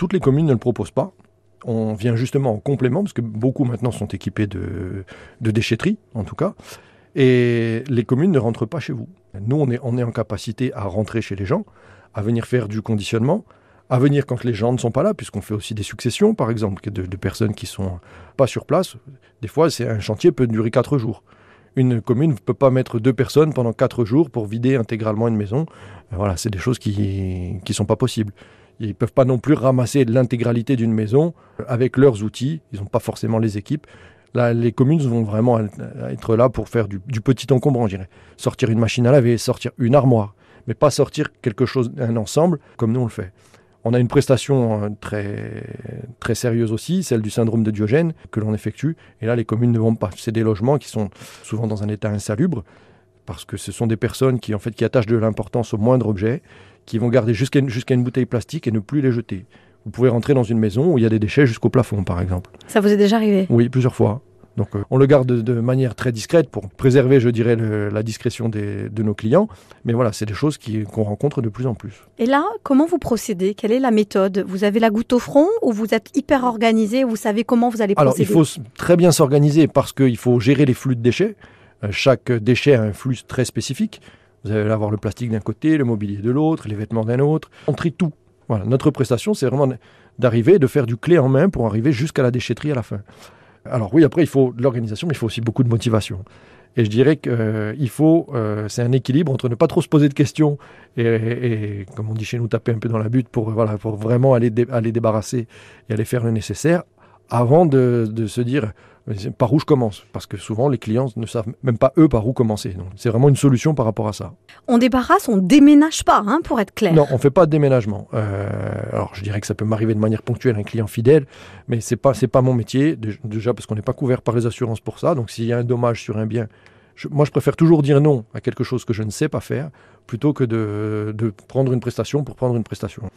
toutes les communes ne le proposent pas. On vient justement en complément, parce que beaucoup maintenant sont équipés de, de déchetterie, en tout cas, et les communes ne rentrent pas chez vous. Nous, on est, on est en capacité à rentrer chez les gens, à venir faire du conditionnement, à venir quand les gens ne sont pas là, puisqu'on fait aussi des successions, par exemple, de, personnes qui sont pas sur place. Des fois, c'est un chantier peut durer quatre jours. Une commune ne peut pas mettre deux personnes pendant quatre jours pour vider intégralement une maison. Voilà, c'est des choses qui ne sont pas possibles. Ils ne peuvent pas non plus ramasser l'intégralité d'une maison avec leurs outils. Ils n'ont pas forcément les équipes. Là, les communes vont vraiment être là pour faire du, du petit encombrant, je dirais. Sortir une machine à laver, sortir une armoire, mais pas sortir quelque chose, un ensemble, comme nous on le fait. On a une prestation euh, très, très sérieuse aussi, celle du syndrome de Diogène, que l'on effectue. Et là, les communes ne vont pas. C'est des logements qui sont souvent dans un état insalubre, parce que ce sont des personnes qui, en fait, qui attachent de l'importance au moindre objet, qui vont garder jusqu'à une, une bouteille plastique et ne plus les jeter. Vous pouvez rentrer dans une maison où il y a des déchets jusqu'au plafond, par exemple. Ça vous est déjà arrivé? Oui, plusieurs fois. Donc euh, on le garde de, de, manière très discrète pour préserver, je dirais, le, la discrétion des, de nos clients. Mais voilà, c'est des choses qu'on rencontre de plus en plus. Et là, comment vous procédez? Quelle est la méthode? Vous avez la goutte au front ou vous êtes hyper organisé Vous savez comment vous allez procéder Alors il faut très bien s'organiser parce qu'il faut gérer les flux de déchets. Euh, chaque déchet a un flux très spécifique. Vous allez avoir le plastique d'un côté, le mobilier de l'autre, les vêtements d'un autre. On trie tout. Voilà, notre prestation, c'est vraiment d'arriver, de faire du clé en main pour arriver jusqu'à la déchetterie à la fin. Alors oui, après, il faut de l'organisation, mais il faut aussi beaucoup de motivation. Et je dirais qu'il euh, faut, euh, c'est un équilibre entre ne pas trop se poser de questions et, comme on dit chez nous, taper un peu dans la butte pour, voilà, pour vraiment aller, aller débarrasser et aller faire le nécessaire avant de, de se dire par où je commence? Parce que souvent, les clients ne savent même pas eux par où commencer. Donc, c'est vraiment une solution par rapport à ça. On débarrasse, on déménage pas, hein, pour être clair. Non, on fait pas de déménagement. Euh, alors, je dirais que ça peut m'arriver de manière ponctuelle un client fidèle, mais c'est pas c'est pas mon métier. Déjà parce qu'on n'est pas couvert par les assurances pour ça. Donc, s'il y a un dommage sur un bien, je, moi, je préfère toujours dire non à quelque chose que je ne sais pas faire plutôt que de, de prendre une prestation pour prendre une prestation.